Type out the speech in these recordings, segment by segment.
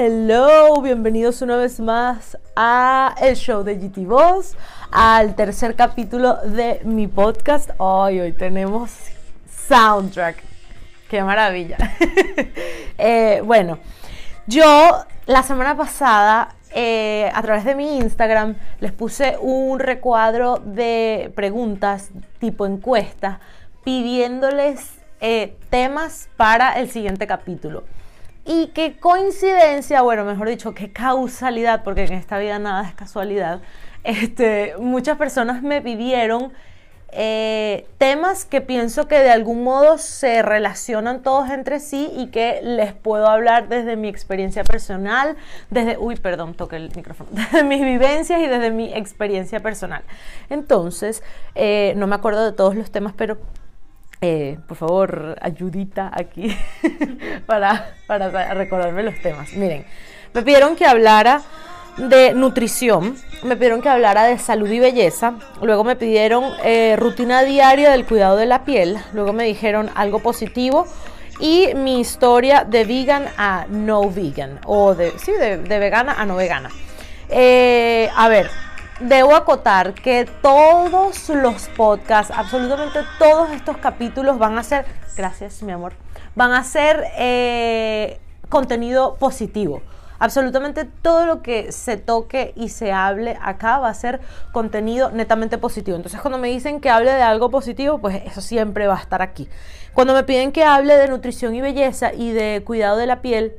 hello, bienvenidos una vez más a el show de GT Boss, al tercer capítulo de mi podcast. Hoy, hoy tenemos soundtrack. Qué maravilla. Eh, bueno, yo la semana pasada eh, a través de mi Instagram les puse un recuadro de preguntas tipo encuesta pidiéndoles eh, temas para el siguiente capítulo. Y qué coincidencia, bueno, mejor dicho, qué causalidad, porque en esta vida nada es casualidad. Este, muchas personas me pidieron eh, temas que pienso que de algún modo se relacionan todos entre sí y que les puedo hablar desde mi experiencia personal, desde, uy, perdón, toqué el micrófono, desde mis vivencias y desde mi experiencia personal. Entonces, eh, no me acuerdo de todos los temas, pero eh, por favor, ayudita aquí para, para recordarme los temas. Miren, me pidieron que hablara de nutrición, me pidieron que hablara de salud y belleza, luego me pidieron eh, rutina diaria del cuidado de la piel, luego me dijeron algo positivo y mi historia de vegan a no vegan, o de, sí, de, vegana a no vegana. Eh, a ver, Debo acotar que todos los podcasts, absolutamente todos estos capítulos van a ser, gracias mi amor, van a ser eh, contenido positivo. Absolutamente todo lo que se toque y se hable acá va a ser contenido netamente positivo. Entonces cuando me dicen que hable de algo positivo, pues eso siempre va a estar aquí. Cuando me piden que hable de nutrición y belleza y de cuidado de la piel,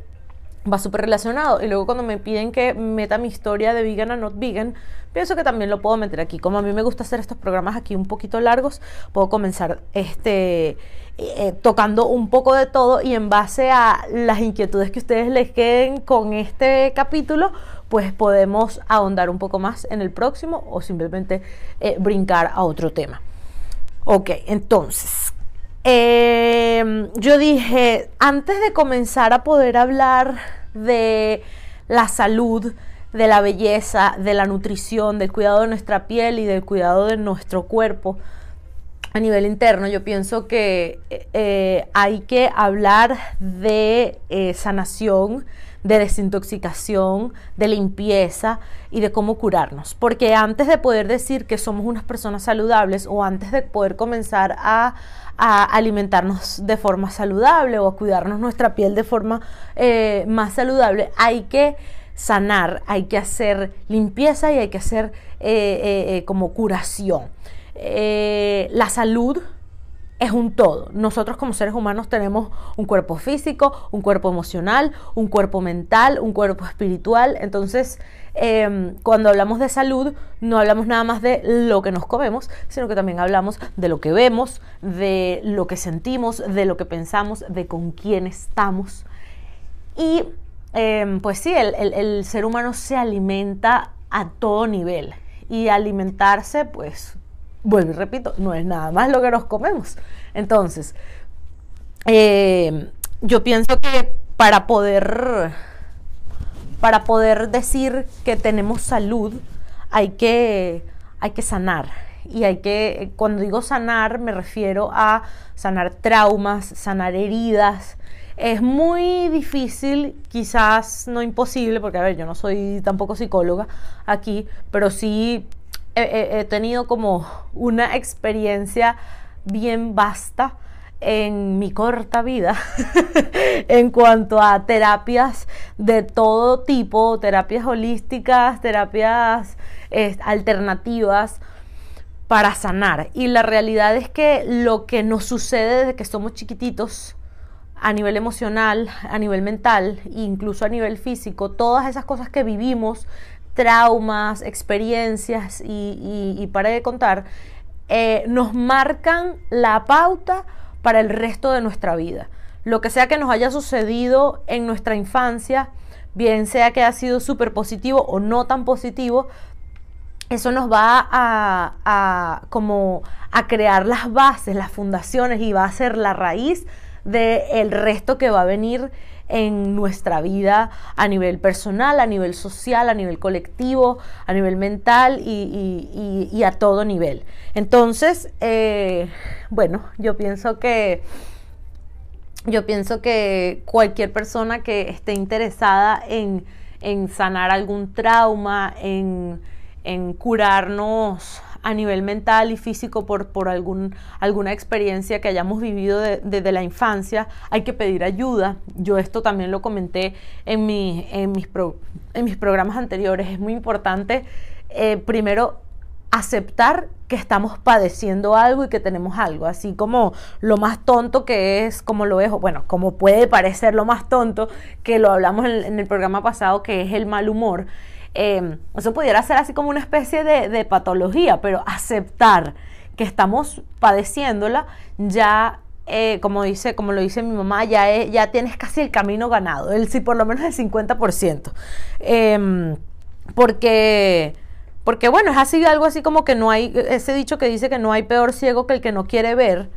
va súper relacionado. Y luego cuando me piden que meta mi historia de vegan a not vegan, pienso que también lo puedo meter aquí. Como a mí me gusta hacer estos programas aquí un poquito largos, puedo comenzar este eh, tocando un poco de todo y en base a las inquietudes que ustedes les queden con este capítulo, pues podemos ahondar un poco más en el próximo o simplemente eh, brincar a otro tema. Ok, entonces, em, yo dije, antes de comenzar a poder hablar de la salud, de la belleza, de la nutrición, del cuidado de nuestra piel y del cuidado de nuestro cuerpo a nivel interno, yo pienso que eh, hay que hablar de eh, sanación, de desintoxicación, de limpieza y de cómo curarnos. Porque antes de poder decir que somos unas personas saludables o antes de poder comenzar a, alimentarnos de forma saludable o a cuidarnos nuestra piel de forma eh, más saludable, hay que sanar, hay que hacer limpieza y hay que hacer eh, eh, como curación. la salud es un todo. Nosotros como seres humanos tenemos un cuerpo físico, un cuerpo emocional, un cuerpo mental, un cuerpo espiritual. Entonces, em, cuando hablamos de salud, no hablamos nada más de lo que nos comemos, sino que también hablamos de lo que vemos, de lo que sentimos, de lo que pensamos, de con quién estamos. Y em, pues sí, el ser humano se alimenta a todo nivel. Y alimentarse, pues vuelvo y repito, no es nada más lo que nos comemos. Entonces, eh, yo pienso que para poder, para poder decir que tenemos salud, hay que, hay que sanar. Y hay que, cuando digo sanar, me refiero a sanar traumas, sanar heridas. Es muy difícil, quizás no imposible, porque a ver, yo no soy tampoco psicóloga aquí, pero sí he, tenido como una experiencia bien vasta en mi corta vida en cuanto a terapias de todo tipo, terapias holísticas, terapias alternativas para sanar. Y la realidad es que lo que nos sucede desde que somos chiquititos, a nivel emocional, a nivel mental, incluso a nivel físico, todas esas cosas que vivimos traumas, experiencias y, para de contar, eh, nos marcan la pauta para el resto de nuestra vida. Lo que sea que nos haya sucedido en nuestra infancia, bien sea que haya sido súper positivo o no tan positivo, eso nos va a, como a crear las bases, las fundaciones y va a ser la raíz del resto que va a venir en nuestra vida a nivel personal, a nivel social, a nivel colectivo, a nivel mental y, a todo nivel. Entonces, eh, bueno, yo pienso que yo pienso que cualquier persona que esté interesada en, sanar algún trauma, en, curarnos a nivel mental y físico por, por algún, alguna experiencia que hayamos vivido desde la infancia, hay que pedir ayuda. Yo esto también lo comenté en, en, mis, en mis programas anteriores. Es muy importante, eh, primero, aceptar que estamos padeciendo algo y que tenemos algo, así como lo más tonto que es, como lo es, bueno, como puede parecer lo más tonto, que lo hablamos en, el programa pasado, que es el mal humor. Em, eso pudiera ser así como una especie de, patología, pero aceptar que estamos padeciéndola ya eh, como dice, como lo dice mi mamá, ya, ya tienes casi el camino ganado, el, sí, por lo menos el 50%. Em, porque porque bueno, es así algo así como que no hay, ese dicho que dice que no hay peor ciego que el que no quiere ver,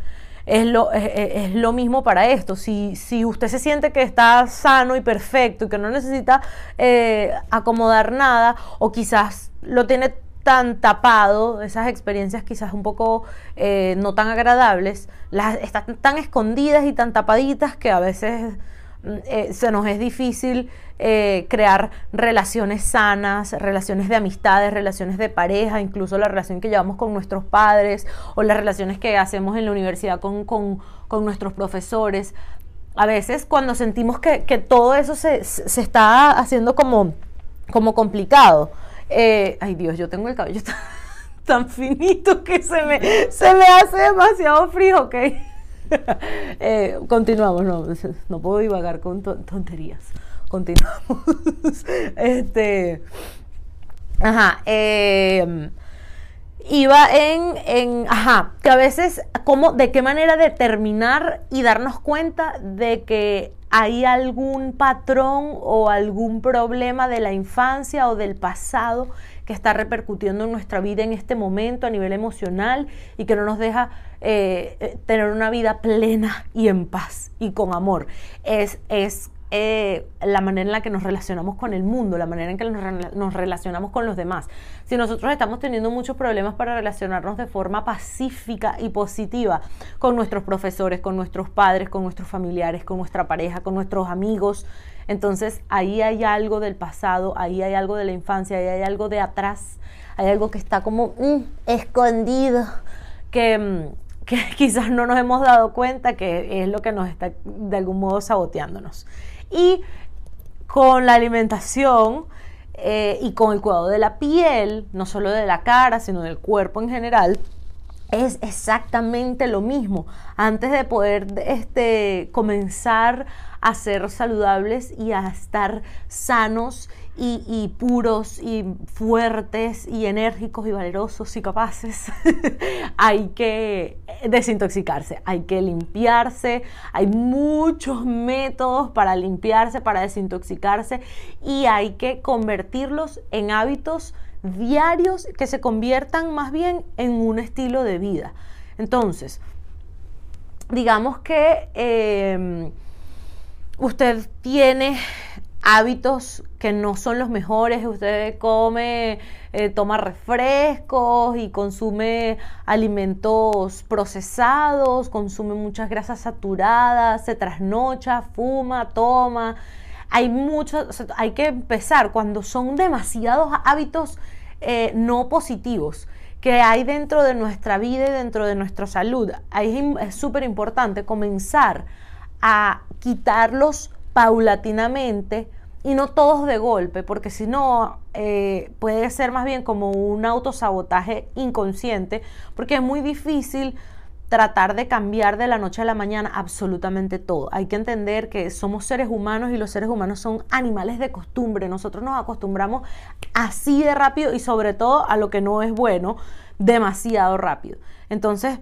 es lo, es, lo mismo para esto. Si, si, usted se siente que está sano y perfecto y que no necesita eh, acomodar nada, o quizás lo tiene tan tapado, esas experiencias quizás un poco eh, no tan agradables, las están tan escondidas y tan tapaditas que a veces eh, se nos es difícil eh, crear relaciones sanas, relaciones de amistades, relaciones de pareja, incluso la relación que llevamos con nuestros padres o las relaciones que hacemos en la universidad con, nuestros profesores. A veces cuando sentimos que, todo eso se, está haciendo como, como complicado. Eh, ay Dios, yo tengo el cabello tan, finito que se me, se me hace demasiado frío, ¿ok? Eh, continuamos, no, no puedo divagar con tonterías continuamos. este, ajá, em, iba en, en, ajá, que a veces, ¿cómo, de qué manera determinar y darnos cuenta de que hay algún patrón o algún problema de la infancia o del pasado que está repercutiendo en nuestra vida en este momento a nivel emocional y que no nos deja eh, eh, tener una vida plena y en paz y con amor. Es, es eh, la manera en la que nos relacionamos con el mundo, la manera en que nos, relacionamos con los demás. Si nosotros estamos teniendo muchos problemas para relacionarnos de forma pacífica y positiva con nuestros profesores, con nuestros padres, con nuestros familiares, con nuestra pareja, con nuestros amigos, entonces ahí hay algo del pasado, ahí hay algo de la infancia, ahí hay algo de atrás, hay algo que está como mm, escondido, que, mm, que quizás no nos hemos dado cuenta que es lo que nos está de algún modo saboteándonos. Y con la alimentación eh, y con el cuidado de la piel, no solo de la cara, sino del cuerpo en general, es exactamente lo mismo. Antes de poder este, comenzar a ser saludables y a estar sanos y, puros y fuertes y enérgicos y valerosos y capaces, hay que desintoxicarse, hay que limpiarse, hay muchos métodos para limpiarse, para desintoxicarse y hay que convertirlos en hábitos diarios que se conviertan más bien en un estilo de vida. Entonces, digamos que em, usted tiene hábitos que no son los mejores, usted come, eh, toma refrescos y consume alimentos procesados, consume muchas grasas saturadas, se trasnocha, fuma, toma. Hay mucho, hay que empezar cuando son demasiados hábitos eh, no positivos que hay dentro de nuestra vida y dentro de nuestra salud. Ahí es súper importante comenzar a quitarlos paulatinamente y no todos de golpe, porque si no eh, puede ser más bien como un autosabotaje inconsciente, porque es muy difícil tratar de cambiar de la noche a la mañana absolutamente todo. Hay que entender que somos seres humanos y los seres humanos son animales de costumbre. Nosotros nos acostumbramos así de rápido y sobre todo a lo que no es bueno, demasiado rápido. Entonces,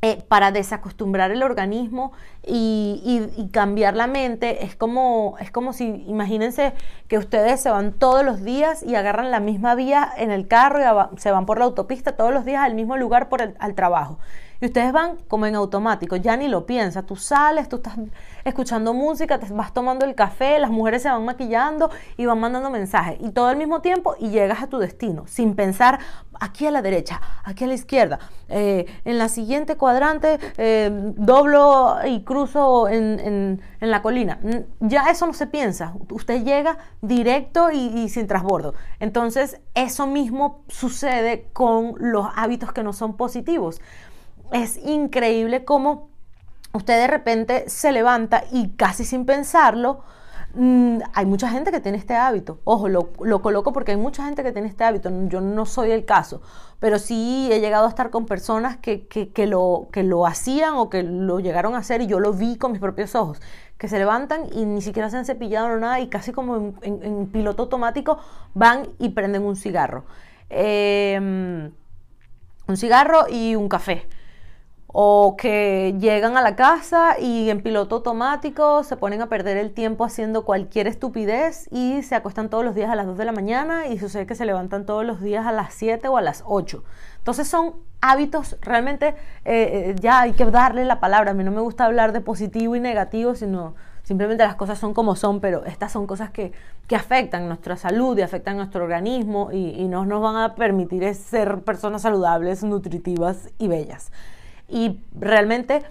eh, para desacostumbrar el organismo y, cambiar la mente. Es como, es como si, imagínense que ustedes se van todos los días y agarran la misma vía en el carro y se van por la autopista todos los días al mismo lugar por al trabajo. Y ustedes van como en automático, ya ni lo piensas, tú sales, tú estás escuchando música, te vas tomando el café, las mujeres se van maquillando y van mandando mensajes y todo al mismo tiempo y llegas a tu destino sin pensar aquí a la derecha, aquí a la izquierda, eh, en la siguiente cuadrante eh, doblo y cruzo en, la colina. Ya eso no se piensa, usted llega directo y, y sin trasbordo. Entonces eso mismo sucede con los hábitos que no son positivos. Es increíble cómo usted de repente se levanta y casi sin pensarlo, mm, hay mucha gente que tiene este hábito. Ojo, lo, coloco porque hay mucha gente que tiene este hábito. Yo no soy el caso, pero sí he llegado a estar con personas que, lo, que lo hacían o que lo llegaron a hacer y yo lo vi con mis propios ojos. Que se levantan y ni siquiera se han cepillado o nada y casi como en, piloto automático van y prenden un cigarro. Em, un cigarro y un café o que llegan a la casa y en piloto automático se ponen a perder el tiempo haciendo cualquier estupidez y se acuestan todos los días a las 2 de la mañana y sucede que se levantan todos los días a las 7 o a las 8. Entonces son hábitos, realmente eh, eh, ya hay que darle la palabra, a mí no me gusta hablar de positivo y negativo, sino simplemente las cosas son como son, pero estas son cosas que, afectan nuestra salud y afectan nuestro organismo y, y no nos van a permitir ser personas saludables, nutritivas y bellas. Y realmente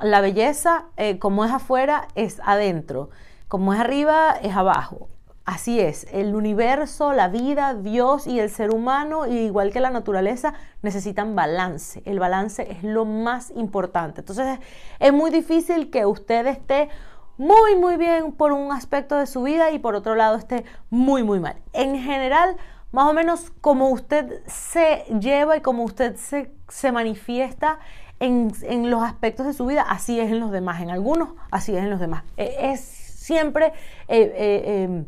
la belleza, eh, como es afuera, es adentro. Como es arriba, es abajo. Así es, el universo, la vida, Dios y el ser humano, igual que la naturaleza, necesitan balance. El balance es lo más importante. Entonces es muy difícil que usted esté muy, muy bien por un aspecto de su vida y por otro lado esté muy, muy mal. En general, más o menos como usted se lleva y como usted se, se manifiesta en, los aspectos de su vida, así es en los demás, en algunos, así es en los demás. E, es siempre eh, eh, em,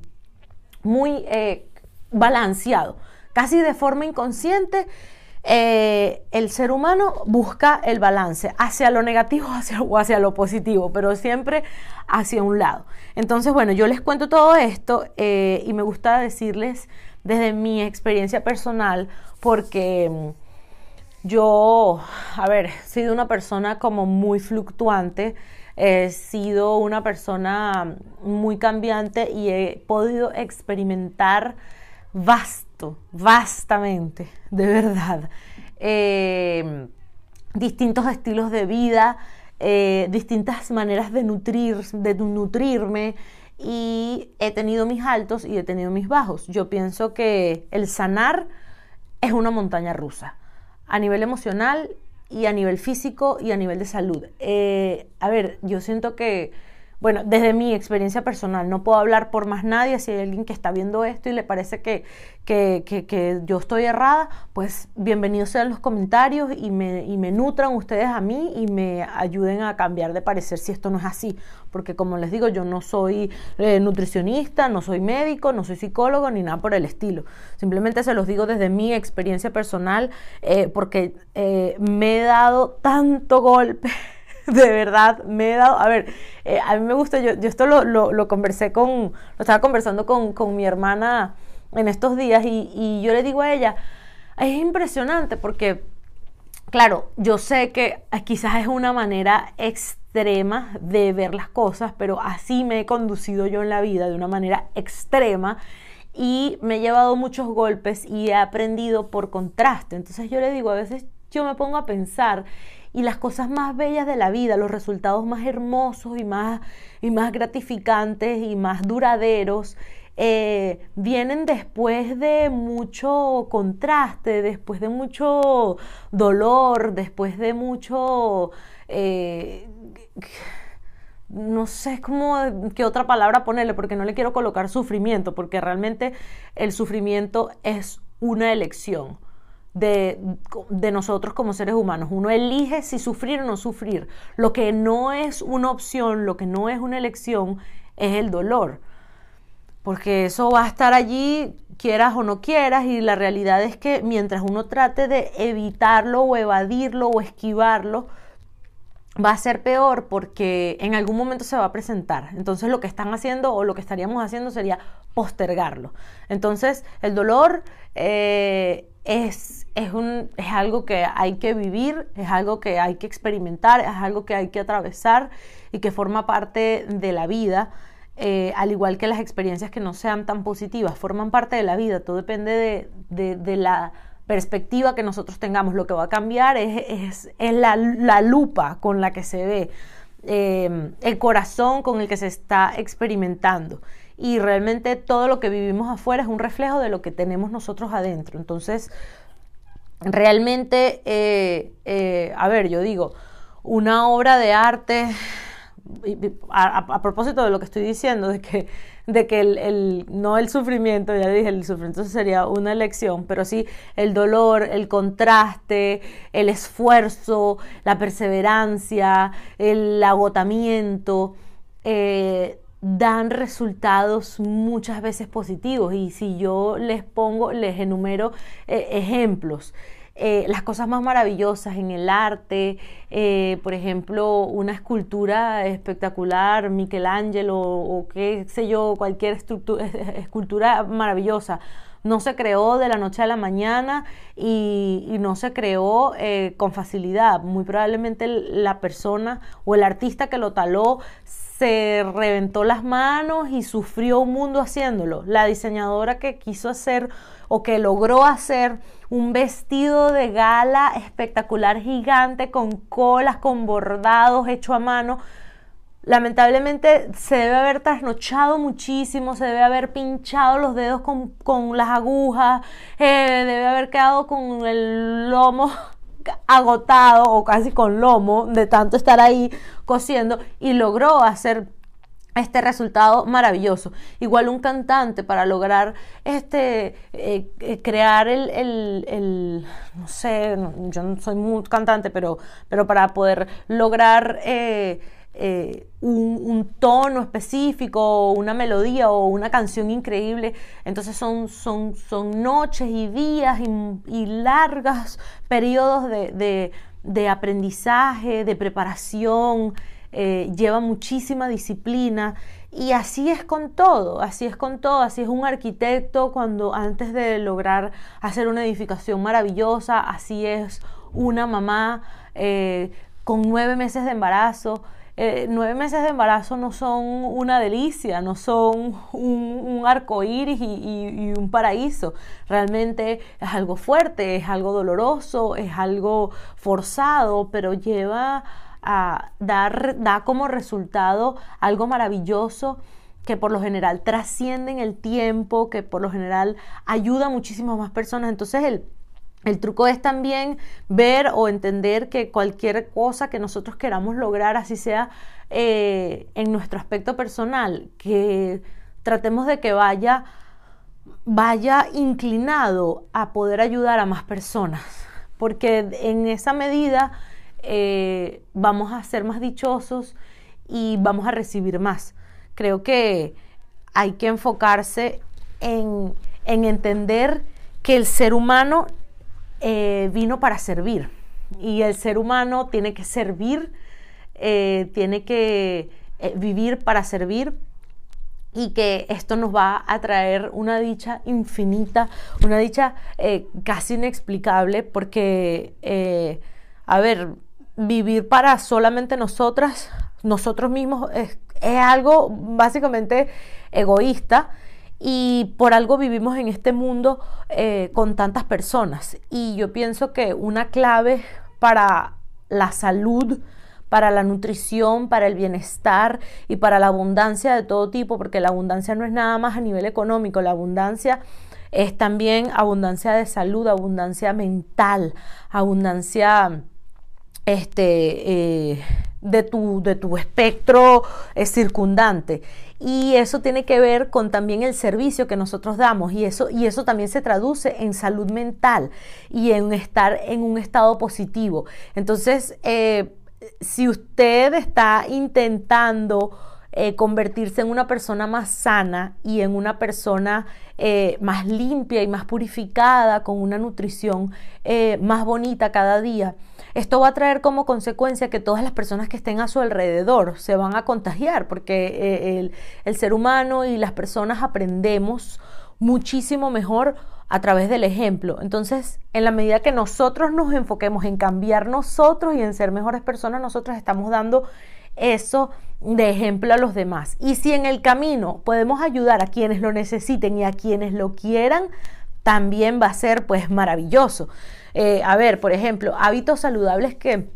muy eh, balanceado, casi de forma inconsciente. el ser humano busca el balance hacia lo negativo hacia, o hacia lo positivo, pero siempre hacia un lado. Entonces, bueno, yo les cuento todo esto y me gusta decirles desde mi experiencia personal porque yo, a ver, he sido una persona como muy fluctuante, he sido una persona muy cambiante y he podido experimentar vasto, vastamente, de verdad, eh, distintos estilos de vida, eh, distintas maneras de, nutrir, de nutrirme y he tenido mis altos y he tenido mis bajos. Yo pienso que el sanar es una montaña rusa a nivel emocional y a nivel físico y a nivel de salud. Eh, a ver, yo siento que bueno, desde mi experiencia personal, no puedo hablar por más nadie, si hay alguien que está viendo esto y le parece que, que, yo estoy errada, pues bienvenidos sean los comentarios y me, y me nutran ustedes a mí y me ayuden a cambiar de parecer si esto no es así, porque como les digo, yo no soy eh, nutricionista, no soy médico, no soy psicólogo ni nada por el estilo, simplemente se los digo desde mi experiencia personal, eh, porque eh, me he dado tanto golpe de verdad me he dado, a ver, eh, a mí me gusta, yo, yo esto lo, lo, conversé con, lo estaba conversando con, con mi hermana en estos días y, y, yo le digo a ella, es impresionante porque, claro, yo sé que quizás es una manera extrema de ver las cosas, pero así me he conducido yo en la vida de una manera extrema y me he llevado muchos golpes y he aprendido por contraste. Entonces yo le digo, a veces yo me pongo a pensar y las cosas más bellas de la vida, los resultados más hermosos y más, y más gratificantes y más duraderos, eh, vienen después de mucho contraste, después de mucho dolor, después de mucho... Eh, no sé cómo, qué otra palabra ponerle, porque no le quiero colocar sufrimiento, porque realmente el sufrimiento es una elección de, nosotros como seres humanos. Uno elige si sufrir o no sufrir. Lo que no es una opción, lo que no es una elección, es el dolor. Porque eso va a estar allí, quieras o no quieras, y la realidad es que mientras uno trate de evitarlo o evadirlo o esquivarlo, va a ser peor porque en algún momento se va a presentar. Entonces lo que están haciendo o lo que estaríamos haciendo sería postergarlo. Entonces el dolor eh, es, es, un, es algo que hay que vivir, es algo que hay que experimentar, es algo que hay que atravesar y que forma parte de la vida. Eh, al igual que las experiencias que no sean tan positivas, forman parte de la vida, todo depende de, la perspectiva que nosotros tengamos. Lo que va a cambiar es, es, la, la, lupa con la que se ve, eh, el corazón con el que se está experimentando. Y realmente todo lo que vivimos afuera es un reflejo de lo que tenemos nosotros adentro. Entonces, realmente, eh, a ver, yo digo, una obra de arte a, propósito de lo que estoy diciendo, de que, de que el, no el sufrimiento, ya dije, el sufrimiento sería una elección, pero sí el dolor, el contraste, el esfuerzo, la perseverancia, el agotamiento, eh, dan resultados muchas veces positivos. Y si yo les pongo, les enumero eh, ejemplos. Eh, las cosas más maravillosas en el arte, eh, por ejemplo, una escultura espectacular, Michelangelo o qué sé yo, cualquier escultura maravillosa. No se creó de la noche a la mañana y, no se creó con facilidad. Muy probablemente la persona o el artista que lo taló se reventó las manos y sufrió un mundo haciéndolo. La diseñadora que quiso hacer o que logró hacer un vestido de gala espectacular gigante con colas, con bordados hecho a mano. Lamentablemente se debe haber trasnochado muchísimo, se debe haber pinchado los dedos con, las agujas, eh, debe haber quedado con el lomo agotado o casi con lomo de tanto estar ahí cosiendo y logró hacer este resultado maravilloso. Igual un cantante para lograr este, eh, eh, crear el, no sé, yo no soy muy cantante, pero, pero para poder lograr eh, un, tono específico, una melodía o una canción increíble, entonces son, son, son noches y días y, largas periodos de, de aprendizaje, de preparación, eh, lleva muchísima disciplina y así es con todo, así es con todo, así es un arquitecto cuando antes de lograr hacer una edificación maravillosa, así es una mamá eh, con nueve meses de embarazo. Eh, nueve meses de embarazo no son una delicia, no son un, arco iris y, un paraíso. Realmente es algo fuerte, es algo doloroso, es algo forzado, pero lleva a dar, da como resultado algo maravilloso que por lo general trasciende en el tiempo, que por lo general ayuda a muchísimas más personas. Entonces el, el truco es también ver o entender que cualquier cosa que nosotros queramos lograr, así sea eh, en nuestro aspecto personal, que tratemos de que vaya, vaya inclinado a poder ayudar a más personas, porque en esa medida eh, vamos a ser más dichosos y vamos a recibir más. Creo que hay que enfocarse en, entender que el ser humano eh, vino para servir. Y el ser humano tiene que servir, eh, tiene que vivir para servir y que esto nos va a traer una dicha infinita, una dicha casi inexplicable porque, a ver, vivir para solamente nosotras, nosotros mismos, es, algo básicamente egoísta y por algo vivimos en este mundo eh, con tantas personas. Y yo pienso que una clave para la salud, para la nutrición, para el bienestar y para la abundancia de todo tipo, porque la abundancia no es nada más a nivel económico, la abundancia es también abundancia de salud, abundancia mental, abundancia este, eh, de, tu, de, tu, espectro eh, circundante. Y eso tiene que ver con también el servicio que nosotros damos y eso, y eso también se traduce en salud mental y en estar en un estado positivo. Entonces, eh, si usted está intentando convertirse en una persona más sana y en una persona más limpia y más purificada, con una nutrición más bonita cada día, esto va a traer como consecuencia que todas las personas que estén a su alrededor se van a contagiar, porque eh, el, ser humano y las personas aprendemos muchísimo mejor a través del ejemplo. Entonces, en la medida que nosotros nos enfoquemos en cambiar nosotros y en ser mejores personas, nosotros estamos dando eso de ejemplo a los demás. Y si en el camino podemos ayudar a quienes lo necesiten y a quienes lo quieran, también va a ser pues maravilloso. Eh, a ver, por ejemplo, hábitos saludables que,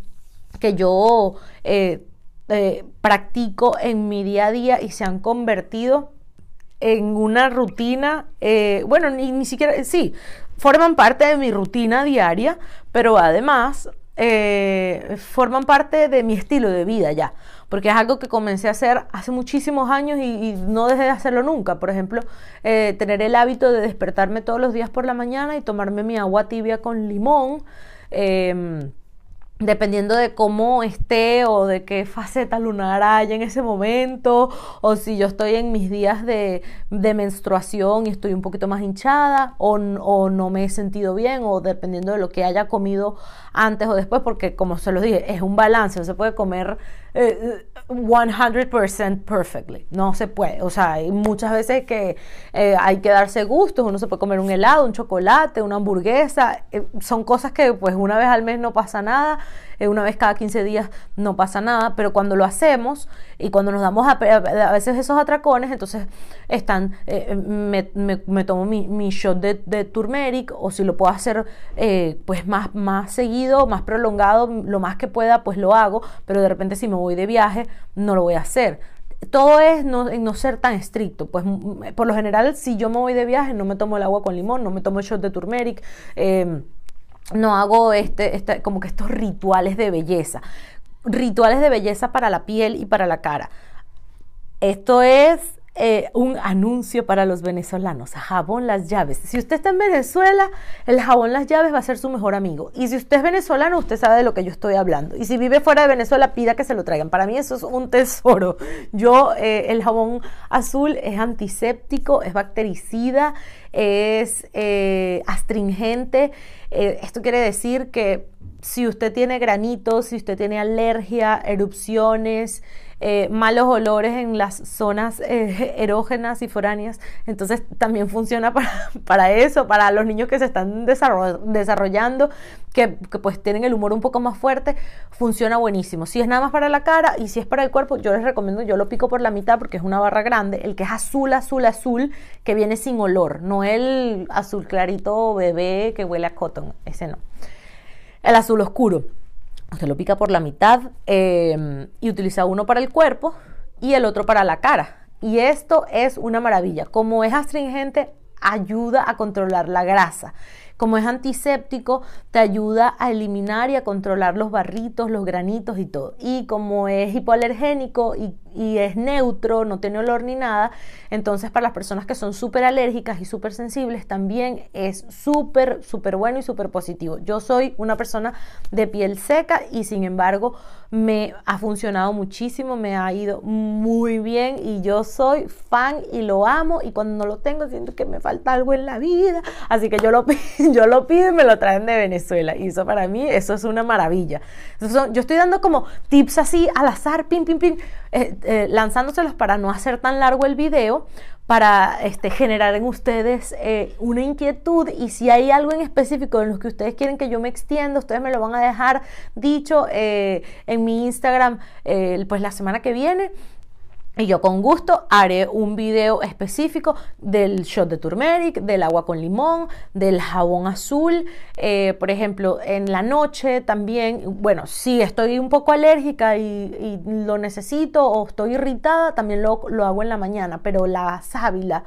que yo eh, eh, practico en mi día a día y se han convertido en una rutina, bueno, ni, ni siquiera, sí, forman parte de mi rutina diaria, pero además eh, forman parte de mi estilo de vida ya, porque es algo que comencé a hacer hace muchísimos años y, no dejé de hacerlo nunca. Por ejemplo, eh, tener el hábito de despertarme todos los días por la mañana y tomarme mi agua tibia con limón. Em, dependiendo de cómo esté o de qué faceta lunar haya en ese momento, o si yo estoy en mis días de, menstruación y estoy un poquito más hinchada, o, no me he sentido bien, o dependiendo de lo que haya comido antes o después, porque como se los dije, es un balance, no se puede comer 100% eh, perfectly. No se puede. O sea, hay muchas veces que eh, hay que darse gustos. Uno se puede comer un helado, un chocolate, una hamburguesa. Eh, son cosas que pues una vez al mes no pasa nada. Una vez cada 15 días no pasa nada. Pero cuando lo hacemos y cuando nos damos a, veces esos atracones, entonces están, me, tomo mi, shot de, turmeric o si lo puedo hacer pues más, más seguido, más prolongado, lo más que pueda, pues lo hago. Pero de repente si me voy de viaje, no lo voy a hacer. Todo es no, no ser tan estricto. Pues por lo general, si yo me voy de viaje, no me tomo el agua con limón, no me tomo el shot de turmeric. Em, no hago este, este, como que estos rituales de belleza. Rituales de belleza para la piel y para la cara. Esto es eh, un anuncio para los venezolanos, jabón las llaves. Si usted está en Venezuela, el jabón las llaves va a ser su mejor amigo. Y si usted es venezolano, usted sabe de lo que yo estoy hablando. Y si vive fuera de Venezuela, pida que se lo traigan. Para mí eso es un tesoro. Yo, eh, el jabón azul es antiséptico, es bactericida, es eh, astringente. esto quiere decir que si usted tiene granitos, si usted tiene alergia, erupciones, eh, malos olores en las zonas eh, erógenas y foráneas. Entonces también funciona para, para, eso, para los niños que se están desarrollando, que, pues tienen el humor un poco más fuerte, funciona buenísimo. Si es nada más para la cara y si es para el cuerpo, yo les recomiendo, yo lo pico por la mitad porque es una barra grande, el que es azul, azul, azul, que viene sin olor, no el azul clarito bebé que huele a cotton, ese no. El azul oscuro. Usted lo pica por la mitad em, y utiliza uno para el cuerpo y el otro para la cara. Y esto es una maravilla. Como es astringente, ayuda a controlar la grasa. Como es antiséptico, te ayuda a eliminar y a controlar los barritos, los granitos y todo. Y como es hipoalergénico y, es neutro, no tiene olor ni nada, entonces para las personas que son súper alérgicas y súper sensibles también es súper, súper bueno y súper positivo. Yo soy una persona de piel seca y sin embargo me ha funcionado muchísimo, me ha ido muy bien y yo soy fan y lo amo y cuando no lo tengo siento que me falta algo en la vida, así que yo lo yo lo pido y me lo traen de Venezuela. Y eso para mí, eso es una maravilla. yo estoy dando como tips así al azar, pim, pim, pim, eh, eh, lanzándoselos para no hacer tan largo el video, para este, generar en ustedes eh, una inquietud. Y si hay algo en específico en lo que ustedes quieren que yo me extienda, ustedes me lo van a dejar dicho en mi Instagram pues la semana que viene y yo con gusto haré un video específico del shot de turmeric, del agua con limón, del jabón azul. Eh, por ejemplo, en la noche también, bueno, si estoy un poco alérgica y, lo necesito o estoy irritada, también lo, lo, hago en la mañana. Pero la sábila,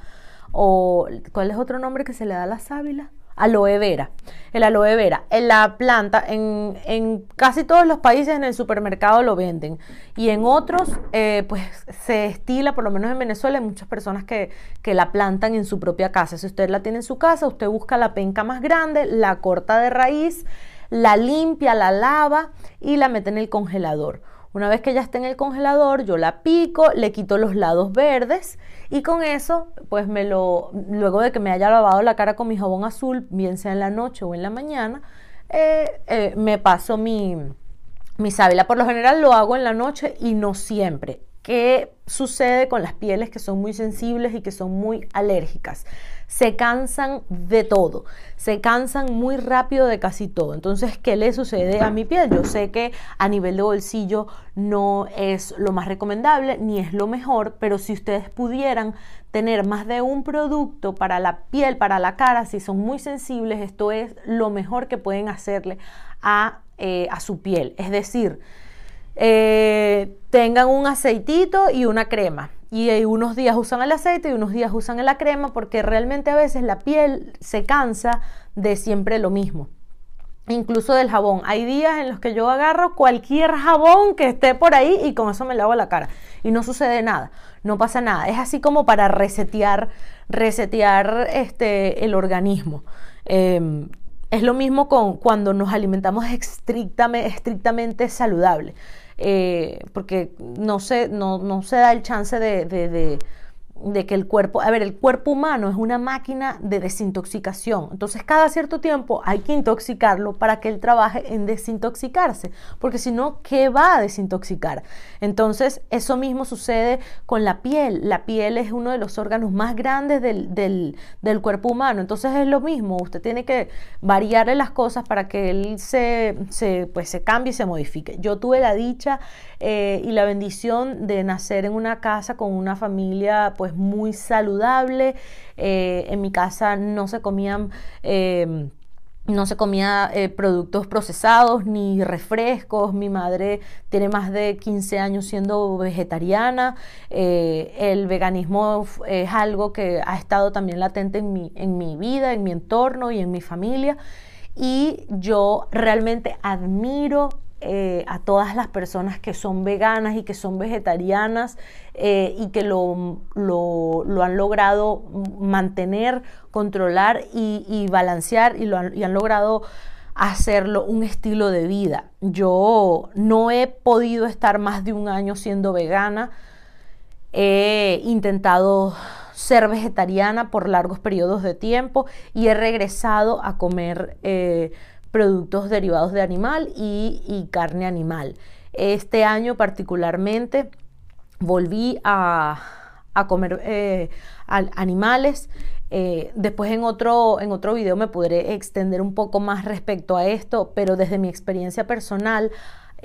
o ¿cuál es otro nombre que se le da a la sábila? Aloe vera. El aloe vera, en la planta, en, casi todos los países en el supermercado lo venden y en otros eh, pues se estila, por lo menos en Venezuela hay muchas personas que, que, la plantan en su propia casa. Si usted la tiene en su casa, usted busca la penca más grande, la corta de raíz, la limpia, la lava y la mete en el congelador. Una vez que ya esté en el congelador, yo la pico, le quito los lados verdes y con eso, pues me lo, luego de que me haya lavado la cara con mi jabón azul, bien sea en la noche o en la mañana, eh, eh, me paso mi, mi sábila. Por lo general lo hago en la noche y no siempre. ¿Qué sucede con las pieles que son muy sensibles y que son muy alérgicas? Se cansan de todo, se cansan muy rápido de casi todo. Entonces, ¿qué le sucede a mi piel? Yo sé que a nivel de bolsillo no es lo más recomendable ni es lo mejor, pero si ustedes pudieran tener más de un producto para la piel, para la cara, si son muy sensibles, esto es lo mejor que pueden hacerle a, eh, a su piel. Es decir, eh, tengan un aceitito y una crema. Y unos días usan el aceite y unos días usan la crema porque realmente a veces la piel se cansa de siempre lo mismo. Incluso del jabón. Hay días en los que yo agarro cualquier jabón que esté por ahí y con eso me lavo la cara. Y no sucede nada, no pasa nada. Es así como para resetear, resetear este, el organismo. Em, es lo mismo con cuando nos alimentamos estrictamente, estrictamente saludable. Eh, porque no se, no, no se da el chance de, de, de que el cuerpo, a ver, el cuerpo humano es una máquina de desintoxicación. Entonces, cada cierto tiempo hay que intoxicarlo para que él trabaje en desintoxicarse, porque si no, ¿qué va a desintoxicar? Entonces, eso mismo sucede con la piel. La piel es uno de los órganos más grandes del, del, cuerpo humano. Entonces, es lo mismo. Usted tiene que variarle las cosas para que él se, se, pues, se cambie y se modifique. Yo tuve la dicha eh, y la bendición de nacer en una casa con una familia, pues, muy saludable. Eh, en mi casa no se comían... Eh, no se comía productos procesados ni refrescos. Mi madre tiene más de 15 años siendo vegetariana. el veganismo es algo que ha estado también latente en mi, en mi vida, en mi entorno y en mi familia. Y yo realmente admiro eh, a todas las personas que son veganas y que son vegetarianas eh, y que lo, lo, han logrado mantener, controlar y, balancear y, lo han, y han logrado hacerlo un estilo de vida. Yo no he podido estar más de un año siendo vegana. He intentado ser vegetariana por largos periodos de tiempo y he regresado a comer eh, productos derivados de animal y, carne animal. Este año particularmente volví a, comer eh, animales. Eh, después en otro, en otro video me podré extender un poco más respecto a esto, pero desde mi experiencia personal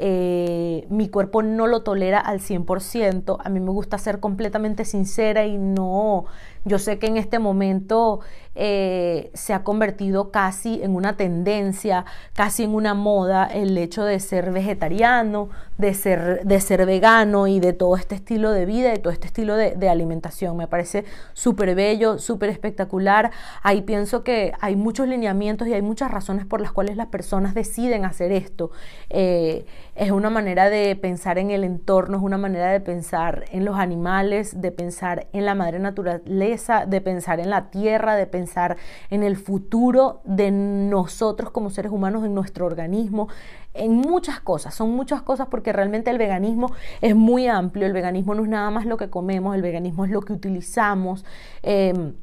eh, mi cuerpo no lo tolera al 100%. A mí me gusta ser completamente sincera y no, yo sé que en este momento eh, se ha convertido casi en una tendencia, casi en una moda el hecho de ser vegetariano, de ser, de ser vegano y de todo este estilo de vida, de todo este estilo de, alimentación. Me parece súper bello, súper espectacular. Ahí pienso que hay muchos lineamientos y hay muchas razones por las cuales las personas deciden hacer esto. Eh, es una manera de pensar en el entorno, es una manera de pensar en los animales, de pensar en la madre naturaleza, de pensar en la tierra, de pensar en el futuro de nosotros como seres humanos, en nuestro organismo, en muchas cosas, son muchas cosas porque realmente el veganismo es muy amplio, el veganismo no es nada más lo que comemos, el veganismo es lo que utilizamos. Em,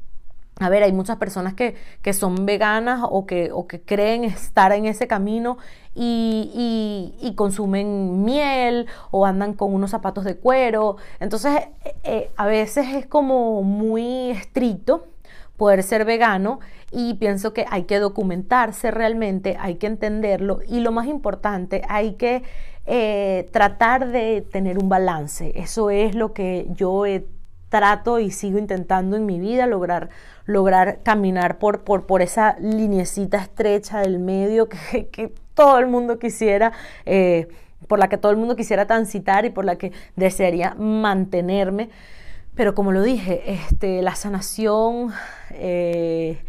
a ver, hay muchas personas que, son veganas o que, o que, creen estar en ese camino y, consumen miel o andan con unos zapatos de cuero. Entonces, eh, eh, a veces es como muy estricto poder ser vegano y pienso que hay que documentarse realmente, hay que entenderlo y lo más importante, hay que eh, tratar de tener un balance. Eso es lo que yo he trato y sigo intentando en mi vida lograr, lograr caminar por, por, por esa linecita estrecha del medio que, que todo el mundo quisiera. Eh, por la que todo el mundo quisiera transitar y por la que desearía mantenerme. Pero como lo dije, este, la sanación, eh,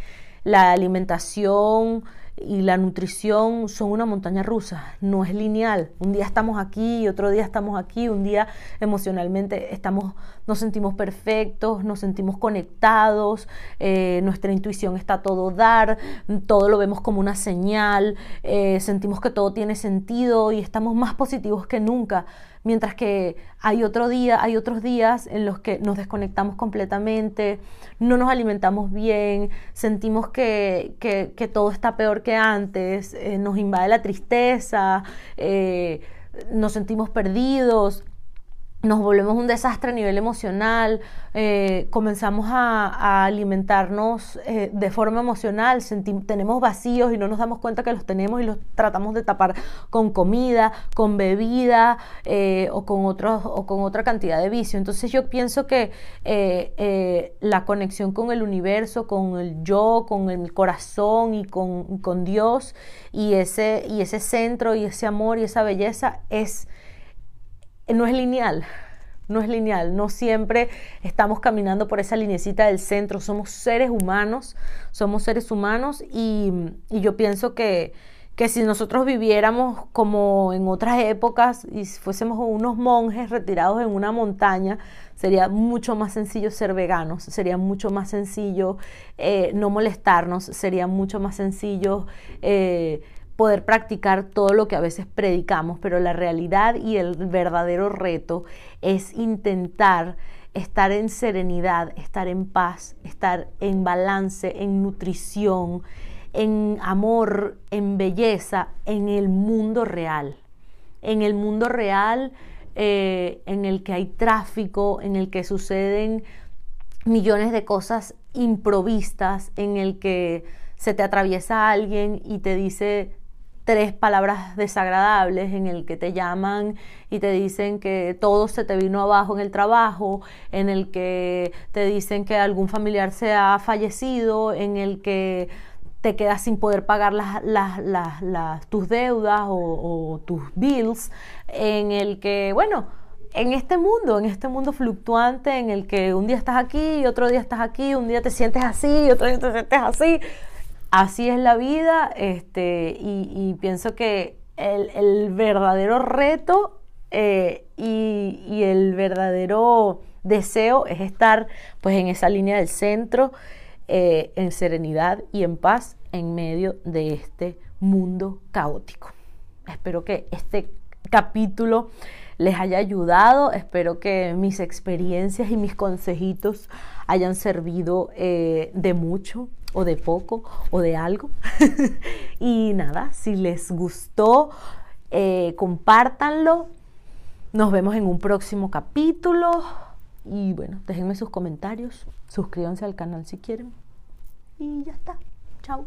la alimentación, y la nutrición son una montaña rusa, no es lineal. Un día estamos aquí otro día estamos aquí, un día emocionalmente estamos, nos sentimos perfectos, nos sentimos conectados, eh, nuestra intuición está a todo dar, todo lo vemos como una señal, eh, sentimos que todo tiene sentido y estamos más positivos que nunca mientras que hay otro día, hay otros días en los que nos desconectamos completamente, no nos alimentamos bien, sentimos que, todo está peor que antes, eh, nos invade la tristeza, nos sentimos perdidos. Nos volvemos un desastre a nivel emocional, eh, comenzamos a, alimentarnos eh, de forma emocional, tenemos vacíos y no nos damos cuenta que los tenemos y los tratamos de tapar con comida, con bebida eh, o, con otros, o con otra cantidad de vicio. Entonces yo pienso que la conexión con el universo, con el yo, con el corazón y con, con Dios y ese, y ese centro y ese amor y esa belleza es no es lineal, no es lineal, no siempre estamos caminando por esa linecita del centro, somos seres humanos, somos seres humanos y, yo pienso que, que, si nosotros viviéramos como en otras épocas y fuésemos unos monjes retirados en una montaña, sería mucho más sencillo ser veganos, sería mucho más sencillo eh, no molestarnos, sería mucho más sencillo... Eh, poder practicar todo lo que a veces predicamos, pero la realidad y el verdadero reto es intentar estar en serenidad, estar en paz, estar en balance, en nutrición, en amor, en belleza, en el mundo real. En el mundo real eh, en el que hay tráfico, en el que suceden millones de cosas improvistas, en el que se te atraviesa alguien y te dice tres palabras desagradables en el que te llaman y te dicen que todo se te vino abajo en el trabajo, en el que te dicen que algún familiar se ha fallecido, en el que te quedas sin poder pagar las, las, tus deudas o, o tus bills, en el que, bueno, en este mundo, en este mundo fluctuante en el que un día estás aquí y otro día estás aquí, un día te sientes así y otro día te sientes así, así es la vida este, y, pienso que el, verdadero reto eh, y, el verdadero deseo es estar pues en esa línea del centro, eh, en serenidad y en paz en medio de este mundo caótico. Espero que este capítulo les haya ayudado, espero que mis experiencias y mis consejitos hayan servido eh, de mucho o de poco o de algo. y nada, si les gustó, eh, compártanlo. Nos vemos en un próximo capítulo. Y bueno, déjenme sus comentarios, suscríbanse al canal si quieren. Y ya está. Chao.